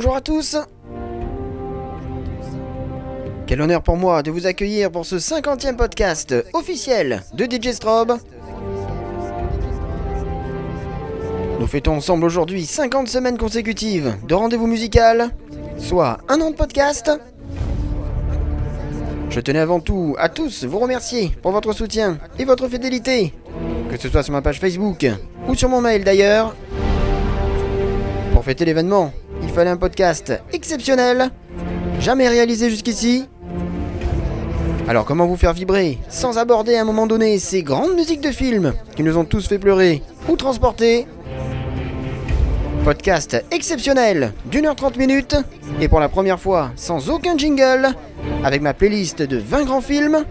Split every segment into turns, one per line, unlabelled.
Bonjour à tous Quel honneur pour moi de vous accueillir pour ce 50e podcast officiel de DJ Strobe. Nous fêtons ensemble aujourd'hui 50 semaines consécutives de rendez-vous musical, soit un an de podcast. Je tenais avant tout à tous vous remercier pour votre soutien et votre fidélité, que ce soit sur ma page Facebook ou sur mon mail d'ailleurs. Pour fêter l'événement, il fallait un podcast exceptionnel, jamais réalisé jusqu'ici. Alors comment vous faire vibrer sans aborder à un moment donné ces grandes musiques de films qui nous ont tous fait pleurer ou transporter? Podcast exceptionnel d'une heure 30 minutes et pour la première fois sans aucun jingle avec ma playlist de 20 grands films.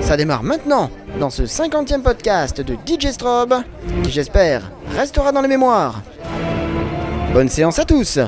Ça démarre maintenant dans ce 50e podcast de DJ Strobe qui j'espère restera dans les mémoires. Bonne séance à tous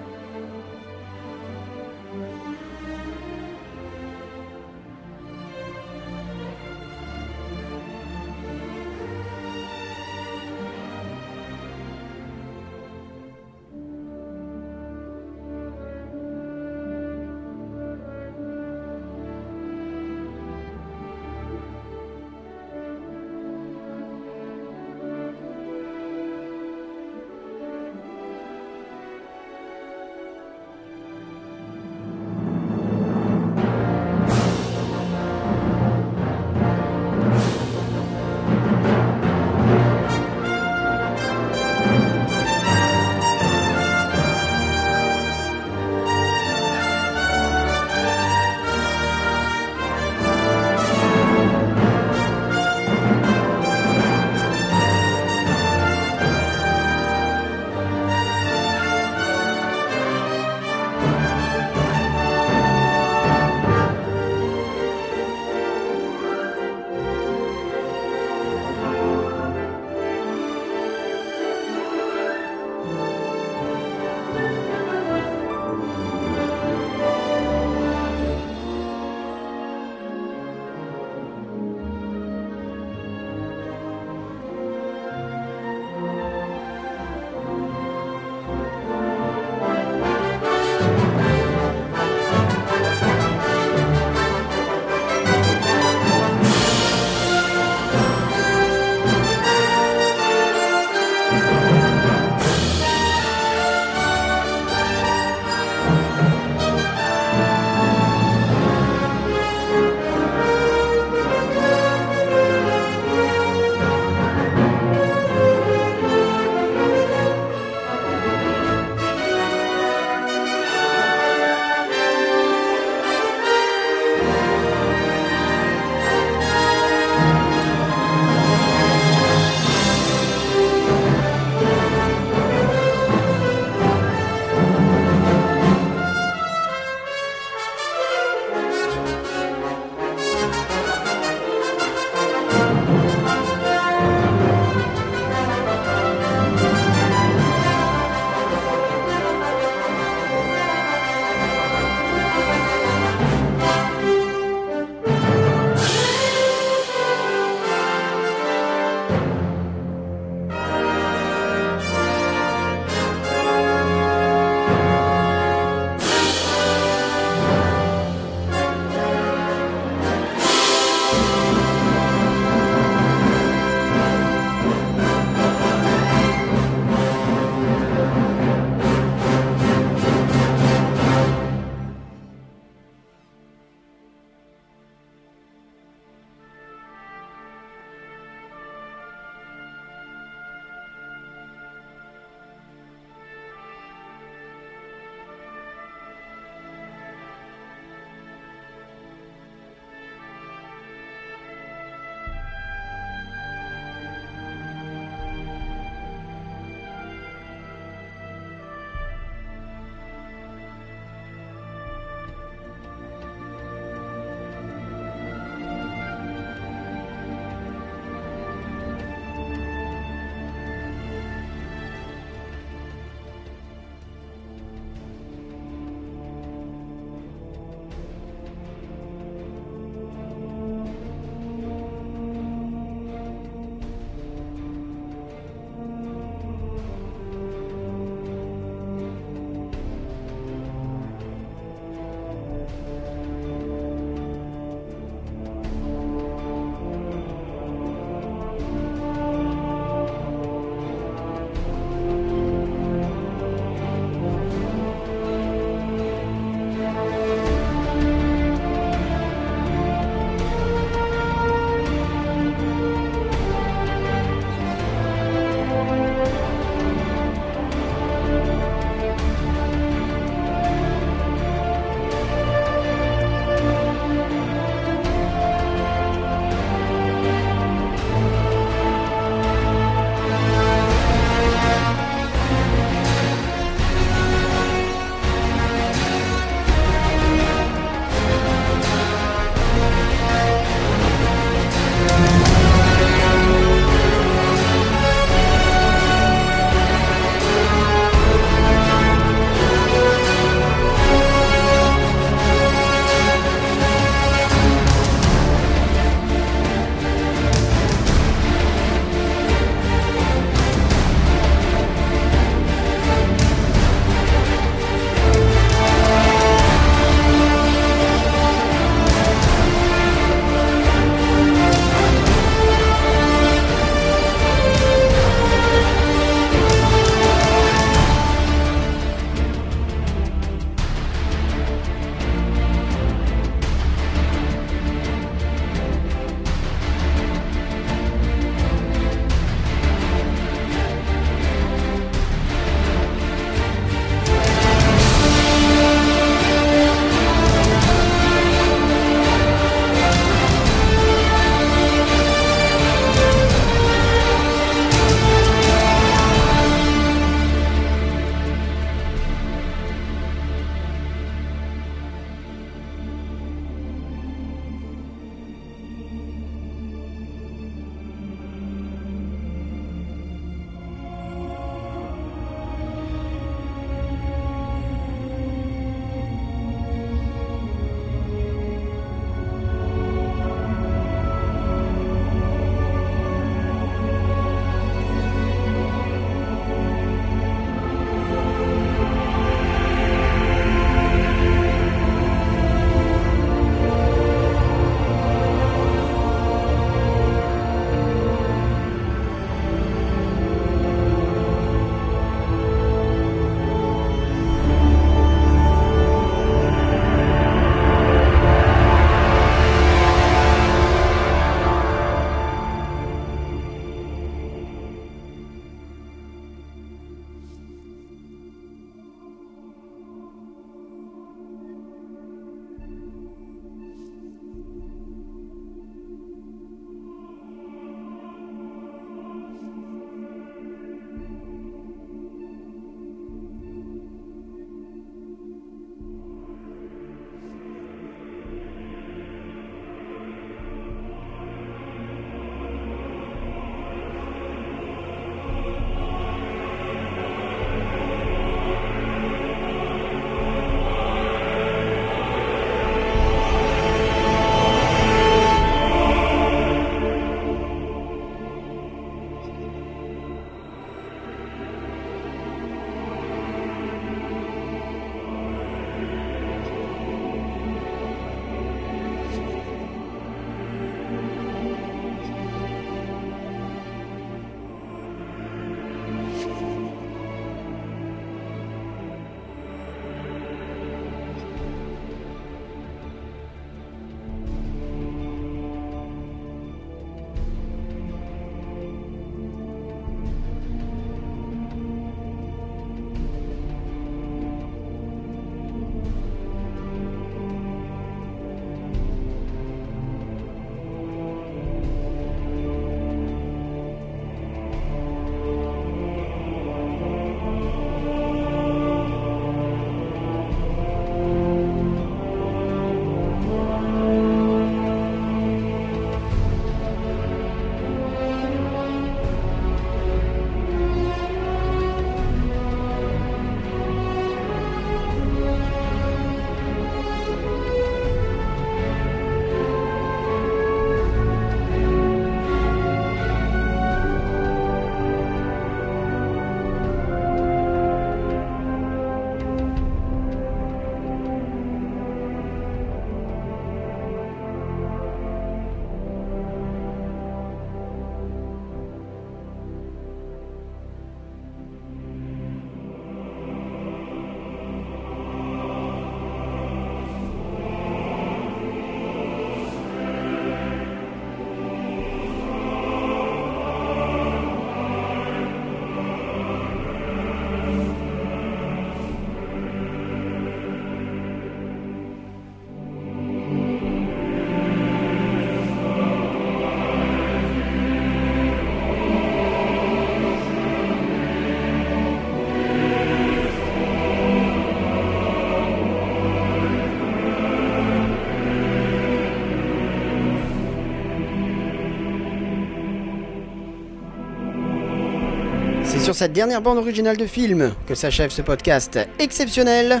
sur cette dernière bande originale de film que s'achève ce podcast exceptionnel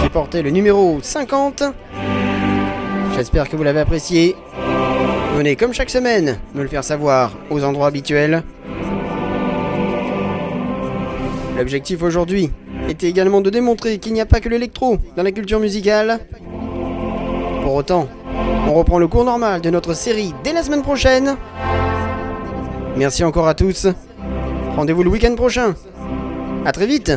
qui portait le numéro 50. J'espère que vous l'avez apprécié. Venez comme chaque semaine me le faire savoir aux endroits habituels. L'objectif aujourd'hui était également de démontrer qu'il n'y a pas que l'électro dans la culture musicale. Pour autant, on reprend le cours normal de notre série dès la semaine prochaine. Merci encore à tous. Rendez-vous le week-end prochain. A très vite